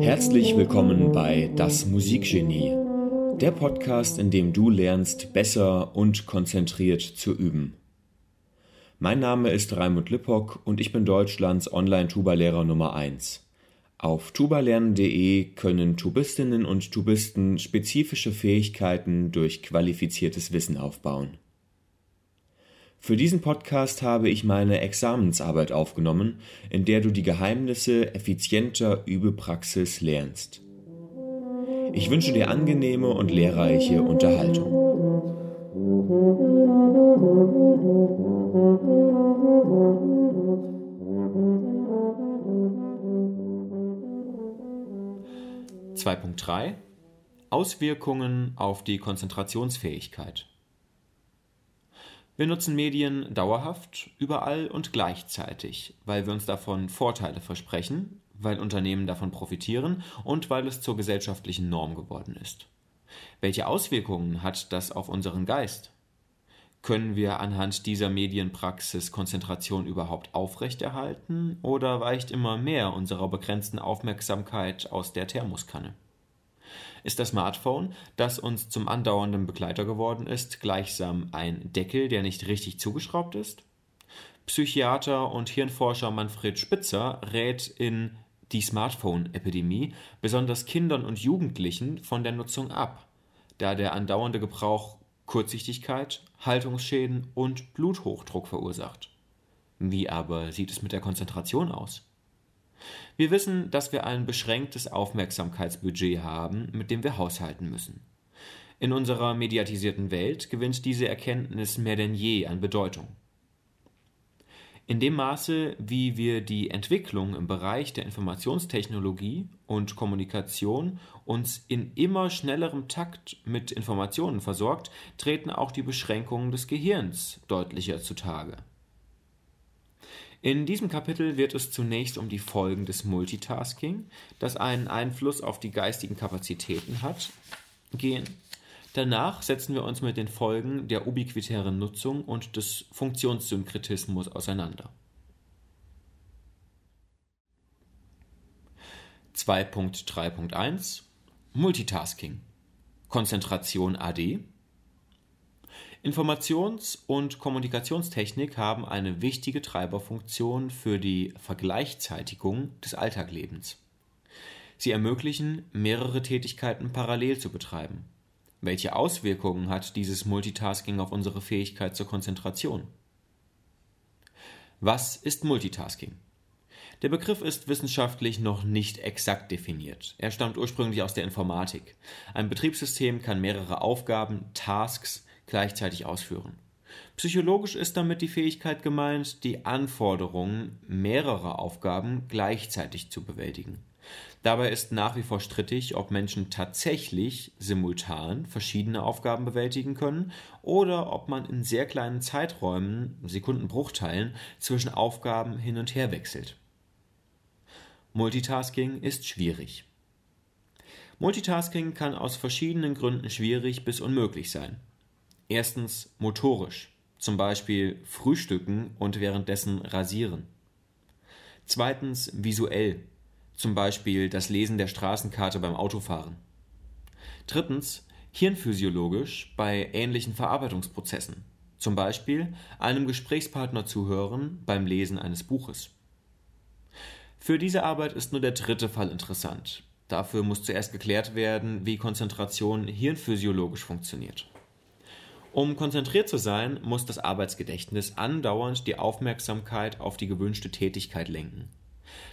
Herzlich willkommen bei Das Musikgenie, der Podcast, in dem du lernst, besser und konzentriert zu üben. Mein Name ist Raimund Lippock und ich bin Deutschlands Online-Tuba-Lehrer Nummer 1. Auf tubalernen.de können Tubistinnen und Tubisten spezifische Fähigkeiten durch qualifiziertes Wissen aufbauen. Für diesen Podcast habe ich meine Examensarbeit aufgenommen, in der du die Geheimnisse effizienter Übepraxis lernst. Ich wünsche dir angenehme und lehrreiche Unterhaltung. Punkt 3 Auswirkungen auf die Konzentrationsfähigkeit. Wir nutzen Medien dauerhaft, überall und gleichzeitig, weil wir uns davon Vorteile versprechen, weil Unternehmen davon profitieren und weil es zur gesellschaftlichen Norm geworden ist. Welche Auswirkungen hat das auf unseren Geist? Können wir anhand dieser Medienpraxis Konzentration überhaupt aufrechterhalten oder weicht immer mehr unserer begrenzten Aufmerksamkeit aus der Thermoskanne? Ist das Smartphone, das uns zum andauernden Begleiter geworden ist, gleichsam ein Deckel, der nicht richtig zugeschraubt ist? Psychiater und Hirnforscher Manfred Spitzer rät in die Smartphone-Epidemie besonders Kindern und Jugendlichen von der Nutzung ab, da der andauernde Gebrauch Kurzsichtigkeit, Haltungsschäden und Bluthochdruck verursacht. Wie aber sieht es mit der Konzentration aus? Wir wissen, dass wir ein beschränktes Aufmerksamkeitsbudget haben, mit dem wir haushalten müssen. In unserer mediatisierten Welt gewinnt diese Erkenntnis mehr denn je an Bedeutung. In dem Maße, wie wir die Entwicklung im Bereich der Informationstechnologie und Kommunikation uns in immer schnellerem Takt mit Informationen versorgt, treten auch die Beschränkungen des Gehirns deutlicher zutage. In diesem Kapitel wird es zunächst um die Folgen des Multitasking, das einen Einfluss auf die geistigen Kapazitäten hat, gehen. Danach setzen wir uns mit den Folgen der ubiquitären Nutzung und des Funktionssynkretismus auseinander. 2.3.1 Multitasking Konzentration AD Informations- und Kommunikationstechnik haben eine wichtige Treiberfunktion für die Vergleichzeitigung des Alltaglebens. Sie ermöglichen, mehrere Tätigkeiten parallel zu betreiben. Welche Auswirkungen hat dieses Multitasking auf unsere Fähigkeit zur Konzentration? Was ist Multitasking? Der Begriff ist wissenschaftlich noch nicht exakt definiert. Er stammt ursprünglich aus der Informatik. Ein Betriebssystem kann mehrere Aufgaben, Tasks, gleichzeitig ausführen. Psychologisch ist damit die Fähigkeit gemeint, die Anforderungen mehrerer Aufgaben gleichzeitig zu bewältigen. Dabei ist nach wie vor strittig, ob Menschen tatsächlich simultan verschiedene Aufgaben bewältigen können oder ob man in sehr kleinen Zeiträumen, Sekundenbruchteilen, zwischen Aufgaben hin und her wechselt. Multitasking ist schwierig. Multitasking kann aus verschiedenen Gründen schwierig bis unmöglich sein. Erstens motorisch, zum Beispiel frühstücken und währenddessen rasieren. Zweitens visuell, zum Beispiel das Lesen der Straßenkarte beim Autofahren. Drittens hirnphysiologisch bei ähnlichen Verarbeitungsprozessen, zum Beispiel einem Gesprächspartner zuhören beim Lesen eines Buches. Für diese Arbeit ist nur der dritte Fall interessant. Dafür muss zuerst geklärt werden, wie Konzentration hirnphysiologisch funktioniert. Um konzentriert zu sein, muss das Arbeitsgedächtnis andauernd die Aufmerksamkeit auf die gewünschte Tätigkeit lenken.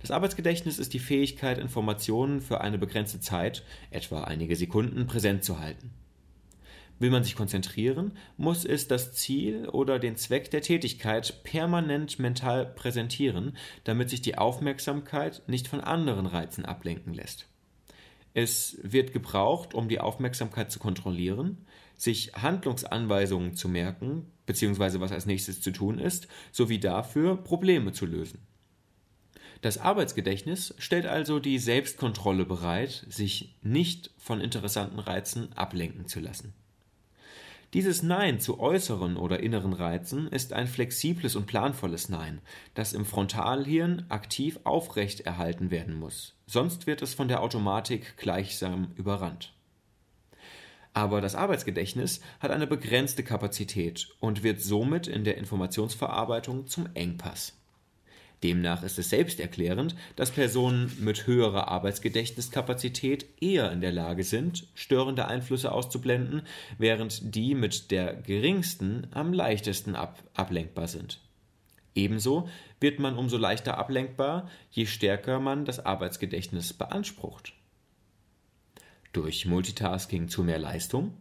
Das Arbeitsgedächtnis ist die Fähigkeit, Informationen für eine begrenzte Zeit, etwa einige Sekunden, präsent zu halten. Will man sich konzentrieren, muss es das Ziel oder den Zweck der Tätigkeit permanent mental präsentieren, damit sich die Aufmerksamkeit nicht von anderen Reizen ablenken lässt. Es wird gebraucht, um die Aufmerksamkeit zu kontrollieren, sich Handlungsanweisungen zu merken, beziehungsweise was als nächstes zu tun ist, sowie dafür Probleme zu lösen. Das Arbeitsgedächtnis stellt also die Selbstkontrolle bereit, sich nicht von interessanten Reizen ablenken zu lassen. Dieses Nein zu äußeren oder inneren Reizen ist ein flexibles und planvolles Nein, das im Frontalhirn aktiv aufrechterhalten werden muss, sonst wird es von der Automatik gleichsam überrannt. Aber das Arbeitsgedächtnis hat eine begrenzte Kapazität und wird somit in der Informationsverarbeitung zum Engpass. Demnach ist es selbsterklärend, dass Personen mit höherer Arbeitsgedächtniskapazität eher in der Lage sind, störende Einflüsse auszublenden, während die mit der geringsten am leichtesten ab ablenkbar sind. Ebenso wird man umso leichter ablenkbar, je stärker man das Arbeitsgedächtnis beansprucht. Durch Multitasking zu mehr Leistung?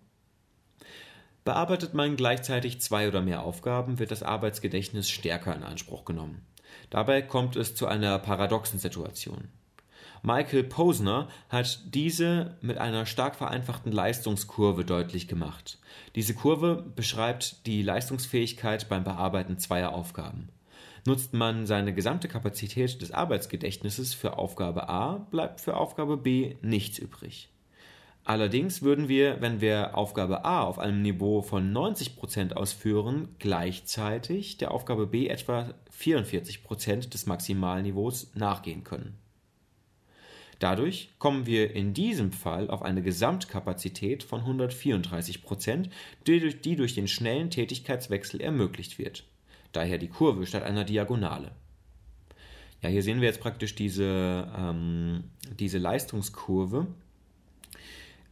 Bearbeitet man gleichzeitig zwei oder mehr Aufgaben, wird das Arbeitsgedächtnis stärker in Anspruch genommen. Dabei kommt es zu einer paradoxen Situation. Michael Posner hat diese mit einer stark vereinfachten Leistungskurve deutlich gemacht. Diese Kurve beschreibt die Leistungsfähigkeit beim Bearbeiten zweier Aufgaben. Nutzt man seine gesamte Kapazität des Arbeitsgedächtnisses für Aufgabe A, bleibt für Aufgabe B nichts übrig. Allerdings würden wir, wenn wir Aufgabe A auf einem Niveau von 90% ausführen, gleichzeitig der Aufgabe B etwa 44% des Maximalniveaus nachgehen können. Dadurch kommen wir in diesem Fall auf eine Gesamtkapazität von 134 die durch, die durch den schnellen Tätigkeitswechsel ermöglicht wird. Daher die Kurve statt einer Diagonale. Ja, hier sehen wir jetzt praktisch diese, ähm, diese Leistungskurve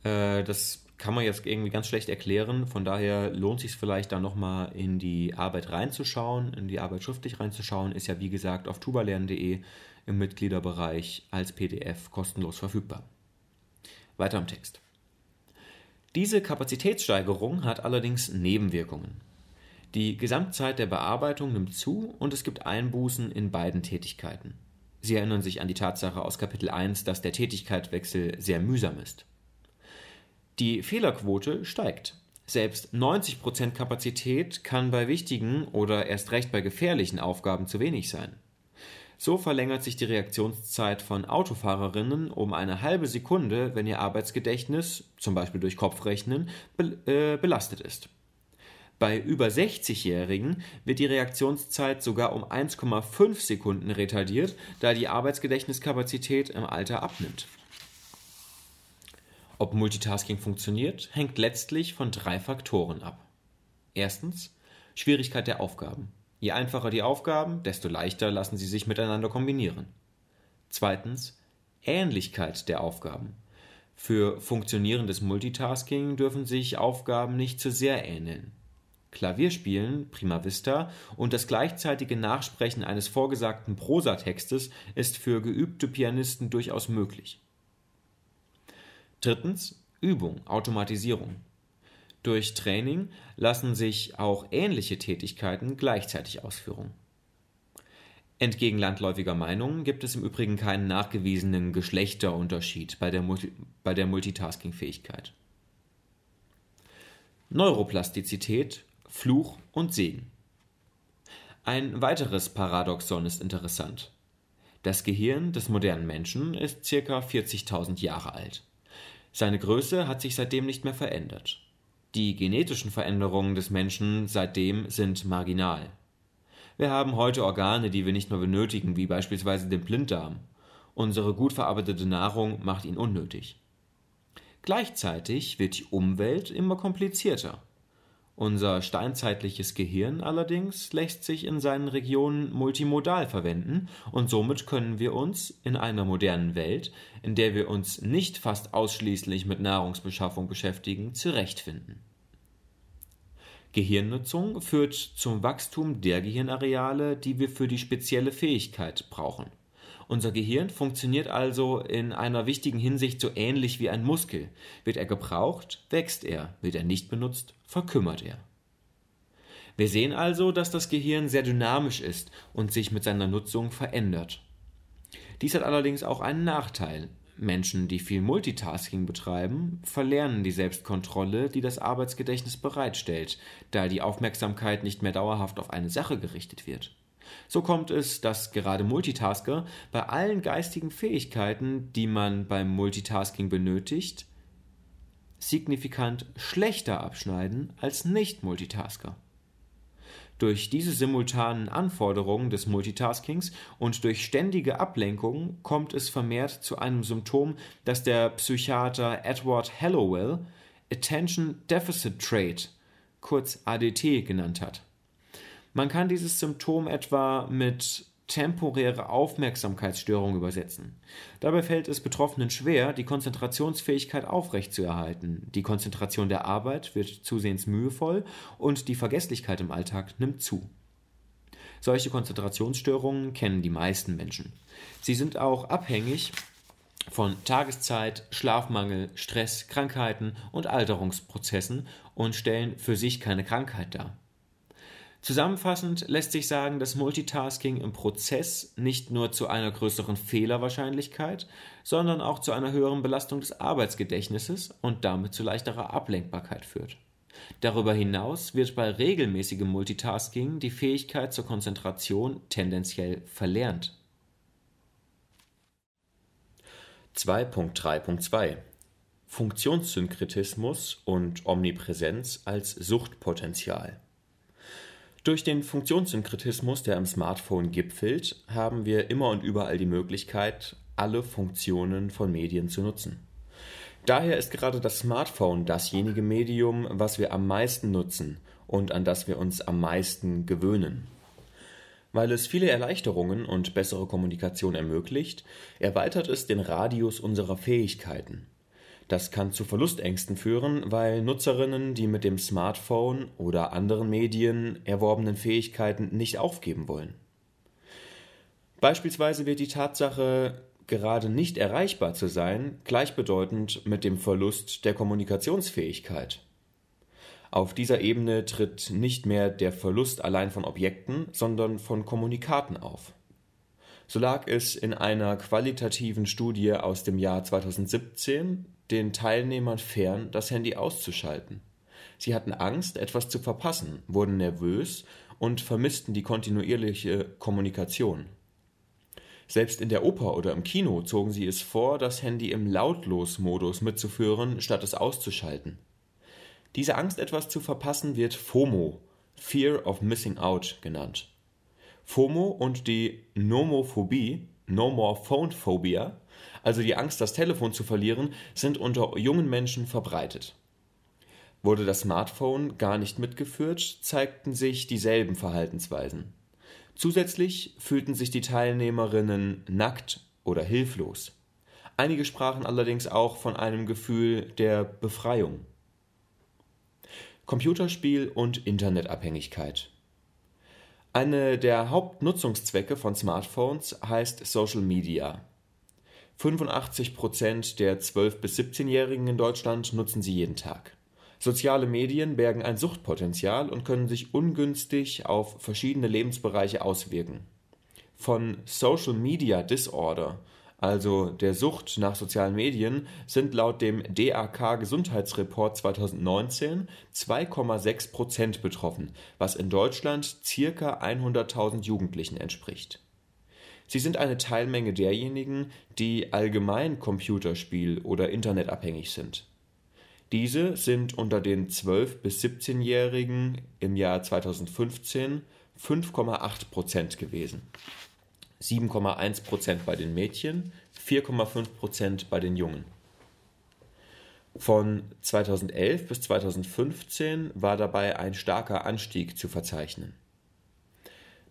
äh, das kann man jetzt irgendwie ganz schlecht erklären. Von daher lohnt sich vielleicht da nochmal in die Arbeit reinzuschauen, in die Arbeit schriftlich reinzuschauen. Ist ja wie gesagt auf tubalernen.de im Mitgliederbereich als PDF kostenlos verfügbar. Weiter im Text. Diese Kapazitätssteigerung hat allerdings Nebenwirkungen. Die Gesamtzeit der Bearbeitung nimmt zu und es gibt Einbußen in beiden Tätigkeiten. Sie erinnern sich an die Tatsache aus Kapitel 1, dass der Tätigkeitswechsel sehr mühsam ist. Die Fehlerquote steigt. Selbst 90% Kapazität kann bei wichtigen oder erst recht bei gefährlichen Aufgaben zu wenig sein. So verlängert sich die Reaktionszeit von Autofahrerinnen um eine halbe Sekunde, wenn ihr Arbeitsgedächtnis, zum Beispiel durch Kopfrechnen, be äh, belastet ist. Bei über 60-Jährigen wird die Reaktionszeit sogar um 1,5 Sekunden retardiert, da die Arbeitsgedächtniskapazität im Alter abnimmt. Ob Multitasking funktioniert, hängt letztlich von drei Faktoren ab. Erstens Schwierigkeit der Aufgaben. Je einfacher die Aufgaben, desto leichter lassen sie sich miteinander kombinieren. Zweitens Ähnlichkeit der Aufgaben. Für funktionierendes Multitasking dürfen sich Aufgaben nicht zu sehr ähneln. Klavierspielen, prima vista, und das gleichzeitige Nachsprechen eines vorgesagten Prosatextes ist für geübte Pianisten durchaus möglich. Drittens Übung, Automatisierung. Durch Training lassen sich auch ähnliche Tätigkeiten gleichzeitig ausführen. Entgegen landläufiger Meinung gibt es im Übrigen keinen nachgewiesenen Geschlechterunterschied bei der, Multi bei der Multitasking-Fähigkeit. Neuroplastizität, Fluch und Segen. Ein weiteres Paradoxon ist interessant. Das Gehirn des modernen Menschen ist ca. 40.000 Jahre alt. Seine Größe hat sich seitdem nicht mehr verändert. Die genetischen Veränderungen des Menschen seitdem sind marginal. Wir haben heute Organe, die wir nicht mehr benötigen, wie beispielsweise den Blinddarm. Unsere gut verarbeitete Nahrung macht ihn unnötig. Gleichzeitig wird die Umwelt immer komplizierter. Unser steinzeitliches Gehirn allerdings lässt sich in seinen Regionen multimodal verwenden und somit können wir uns in einer modernen Welt, in der wir uns nicht fast ausschließlich mit Nahrungsbeschaffung beschäftigen, zurechtfinden. Gehirnnutzung führt zum Wachstum der Gehirnareale, die wir für die spezielle Fähigkeit brauchen. Unser Gehirn funktioniert also in einer wichtigen Hinsicht so ähnlich wie ein Muskel. Wird er gebraucht, wächst er, wird er nicht benutzt, verkümmert er. Wir sehen also, dass das Gehirn sehr dynamisch ist und sich mit seiner Nutzung verändert. Dies hat allerdings auch einen Nachteil. Menschen, die viel Multitasking betreiben, verlernen die Selbstkontrolle, die das Arbeitsgedächtnis bereitstellt, da die Aufmerksamkeit nicht mehr dauerhaft auf eine Sache gerichtet wird. So kommt es, dass gerade Multitasker bei allen geistigen Fähigkeiten, die man beim Multitasking benötigt, signifikant schlechter abschneiden als Nicht-Multitasker. Durch diese simultanen Anforderungen des Multitaskings und durch ständige Ablenkung kommt es vermehrt zu einem Symptom, das der Psychiater Edward Hallowell Attention Deficit Trait, kurz ADT, genannt hat. Man kann dieses Symptom etwa mit temporäre Aufmerksamkeitsstörung übersetzen. Dabei fällt es Betroffenen schwer, die Konzentrationsfähigkeit aufrechtzuerhalten. Die Konzentration der Arbeit wird zusehends mühevoll und die Vergesslichkeit im Alltag nimmt zu. Solche Konzentrationsstörungen kennen die meisten Menschen. Sie sind auch abhängig von Tageszeit, Schlafmangel, Stress, Krankheiten und Alterungsprozessen und stellen für sich keine Krankheit dar. Zusammenfassend lässt sich sagen, dass Multitasking im Prozess nicht nur zu einer größeren Fehlerwahrscheinlichkeit, sondern auch zu einer höheren Belastung des Arbeitsgedächtnisses und damit zu leichterer Ablenkbarkeit führt. Darüber hinaus wird bei regelmäßigem Multitasking die Fähigkeit zur Konzentration tendenziell verlernt. 2.3.2 Funktionssynkretismus und Omnipräsenz als Suchtpotenzial durch den Funktionssynkretismus, der im Smartphone gipfelt, haben wir immer und überall die Möglichkeit, alle Funktionen von Medien zu nutzen. Daher ist gerade das Smartphone dasjenige Medium, was wir am meisten nutzen und an das wir uns am meisten gewöhnen. Weil es viele Erleichterungen und bessere Kommunikation ermöglicht, erweitert es den Radius unserer Fähigkeiten. Das kann zu Verlustängsten führen, weil Nutzerinnen die mit dem Smartphone oder anderen Medien erworbenen Fähigkeiten nicht aufgeben wollen. Beispielsweise wird die Tatsache, gerade nicht erreichbar zu sein, gleichbedeutend mit dem Verlust der Kommunikationsfähigkeit. Auf dieser Ebene tritt nicht mehr der Verlust allein von Objekten, sondern von Kommunikaten auf. So lag es in einer qualitativen Studie aus dem Jahr 2017 den Teilnehmern fern, das Handy auszuschalten. Sie hatten Angst, etwas zu verpassen, wurden nervös und vermissten die kontinuierliche Kommunikation. Selbst in der Oper oder im Kino zogen sie es vor, das Handy im Lautlos-Modus mitzuführen, statt es auszuschalten. Diese Angst, etwas zu verpassen, wird FOMO, Fear of Missing Out, genannt. FOMO und die Nomophobie, No More Phone Phobia, also die Angst, das Telefon zu verlieren, sind unter jungen Menschen verbreitet. Wurde das Smartphone gar nicht mitgeführt, zeigten sich dieselben Verhaltensweisen. Zusätzlich fühlten sich die Teilnehmerinnen nackt oder hilflos. Einige sprachen allerdings auch von einem Gefühl der Befreiung. Computerspiel und Internetabhängigkeit. Eine der Hauptnutzungszwecke von Smartphones heißt Social Media. 85 Prozent der 12- bis 17-Jährigen in Deutschland nutzen sie jeden Tag. Soziale Medien bergen ein Suchtpotenzial und können sich ungünstig auf verschiedene Lebensbereiche auswirken. Von Social Media Disorder, also der Sucht nach sozialen Medien, sind laut dem DAK Gesundheitsreport 2019 2,6 Prozent betroffen, was in Deutschland circa 100.000 Jugendlichen entspricht. Sie sind eine Teilmenge derjenigen, die allgemein Computerspiel- oder Internetabhängig sind. Diese sind unter den 12- bis 17-Jährigen im Jahr 2015 5,8 Prozent gewesen. 7,1 Prozent bei den Mädchen, 4,5 Prozent bei den Jungen. Von 2011 bis 2015 war dabei ein starker Anstieg zu verzeichnen.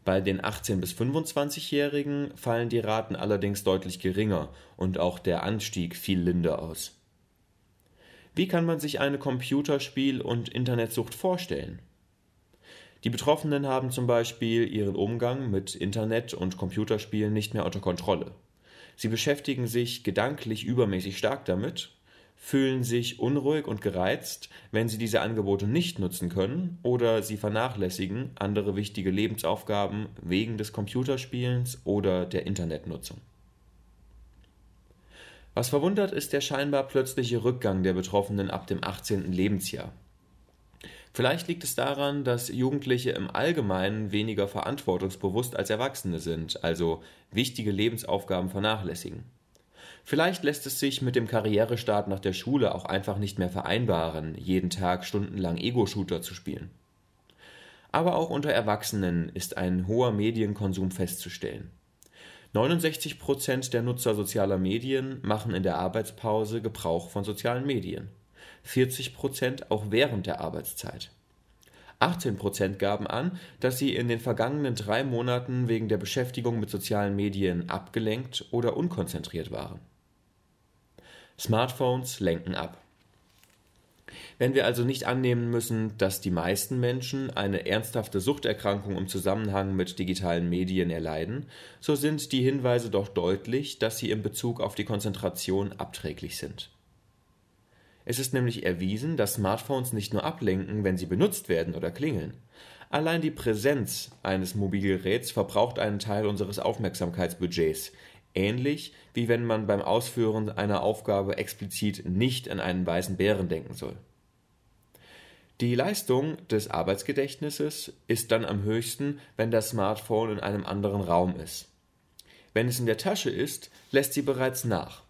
Bei den 18- bis 25-Jährigen fallen die Raten allerdings deutlich geringer und auch der Anstieg fiel linder aus. Wie kann man sich eine Computerspiel- und Internetsucht vorstellen? Die Betroffenen haben zum Beispiel ihren Umgang mit Internet und Computerspielen nicht mehr unter Kontrolle. Sie beschäftigen sich gedanklich übermäßig stark damit fühlen sich unruhig und gereizt, wenn sie diese Angebote nicht nutzen können oder sie vernachlässigen andere wichtige Lebensaufgaben wegen des Computerspielens oder der Internetnutzung. Was verwundert, ist der scheinbar plötzliche Rückgang der Betroffenen ab dem 18. Lebensjahr. Vielleicht liegt es daran, dass Jugendliche im Allgemeinen weniger verantwortungsbewusst als Erwachsene sind, also wichtige Lebensaufgaben vernachlässigen. Vielleicht lässt es sich mit dem Karrierestart nach der Schule auch einfach nicht mehr vereinbaren, jeden Tag stundenlang Ego-Shooter zu spielen. Aber auch unter Erwachsenen ist ein hoher Medienkonsum festzustellen. 69 Prozent der Nutzer sozialer Medien machen in der Arbeitspause Gebrauch von sozialen Medien. 40 Prozent auch während der Arbeitszeit. 18 Prozent gaben an, dass sie in den vergangenen drei Monaten wegen der Beschäftigung mit sozialen Medien abgelenkt oder unkonzentriert waren. Smartphones lenken ab. Wenn wir also nicht annehmen müssen, dass die meisten Menschen eine ernsthafte Suchterkrankung im Zusammenhang mit digitalen Medien erleiden, so sind die Hinweise doch deutlich, dass sie in Bezug auf die Konzentration abträglich sind. Es ist nämlich erwiesen, dass Smartphones nicht nur ablenken, wenn sie benutzt werden oder klingeln. Allein die Präsenz eines Mobilgeräts verbraucht einen Teil unseres Aufmerksamkeitsbudgets, ähnlich wie wenn man beim Ausführen einer Aufgabe explizit nicht an einen weißen Bären denken soll. Die Leistung des Arbeitsgedächtnisses ist dann am höchsten, wenn das Smartphone in einem anderen Raum ist. Wenn es in der Tasche ist, lässt sie bereits nach.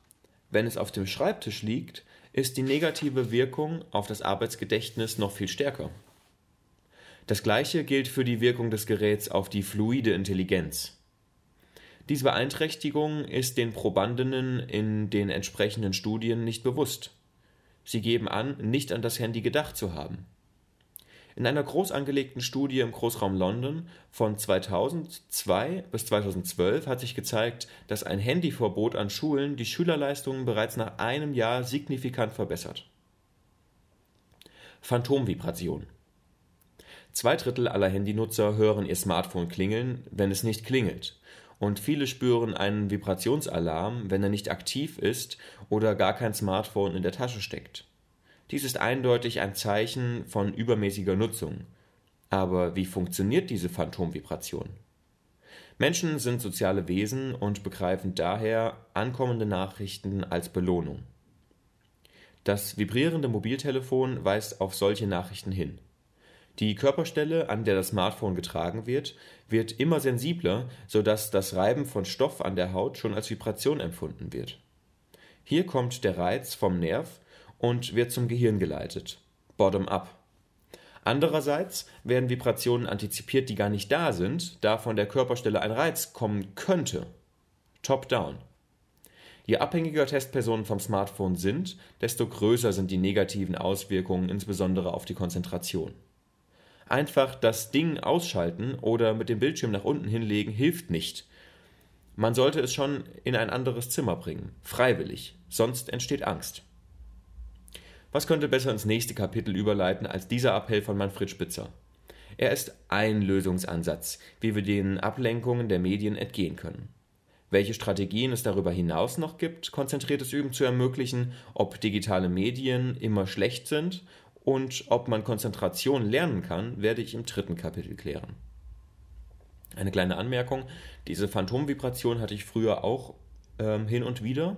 Wenn es auf dem Schreibtisch liegt, ist die negative Wirkung auf das Arbeitsgedächtnis noch viel stärker. Das gleiche gilt für die Wirkung des Geräts auf die fluide Intelligenz. Diese Beeinträchtigung ist den Probandinnen in den entsprechenden Studien nicht bewusst. Sie geben an, nicht an das Handy gedacht zu haben. In einer groß angelegten Studie im Großraum London von 2002 bis 2012 hat sich gezeigt, dass ein Handyverbot an Schulen die Schülerleistungen bereits nach einem Jahr signifikant verbessert. Phantomvibration. Zwei Drittel aller Handynutzer hören ihr Smartphone klingeln, wenn es nicht klingelt. Und viele spüren einen Vibrationsalarm, wenn er nicht aktiv ist oder gar kein Smartphone in der Tasche steckt. Dies ist eindeutig ein Zeichen von übermäßiger Nutzung. Aber wie funktioniert diese Phantomvibration? Menschen sind soziale Wesen und begreifen daher ankommende Nachrichten als Belohnung. Das vibrierende Mobiltelefon weist auf solche Nachrichten hin. Die Körperstelle, an der das Smartphone getragen wird, wird immer sensibler, sodass das Reiben von Stoff an der Haut schon als Vibration empfunden wird. Hier kommt der Reiz vom Nerv und wird zum Gehirn geleitet. Bottom-up. Andererseits werden Vibrationen antizipiert, die gar nicht da sind, da von der Körperstelle ein Reiz kommen könnte. Top-down. Je abhängiger Testpersonen vom Smartphone sind, desto größer sind die negativen Auswirkungen, insbesondere auf die Konzentration. Einfach das Ding ausschalten oder mit dem Bildschirm nach unten hinlegen hilft nicht. Man sollte es schon in ein anderes Zimmer bringen, freiwillig, sonst entsteht Angst. Was könnte besser ins nächste Kapitel überleiten als dieser Appell von Manfred Spitzer? Er ist ein Lösungsansatz, wie wir den Ablenkungen der Medien entgehen können. Welche Strategien es darüber hinaus noch gibt, konzentriertes Üben zu ermöglichen, ob digitale Medien immer schlecht sind und ob man Konzentration lernen kann, werde ich im dritten Kapitel klären. Eine kleine Anmerkung: Diese Phantomvibration hatte ich früher auch ähm, hin und wieder.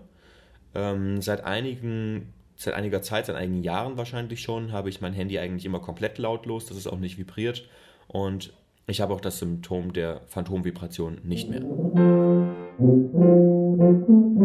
Ähm, seit einigen seit einiger Zeit, seit einigen Jahren wahrscheinlich schon, habe ich mein Handy eigentlich immer komplett lautlos, dass es auch nicht vibriert. Und ich habe auch das Symptom der Phantomvibration nicht mehr. Thank you.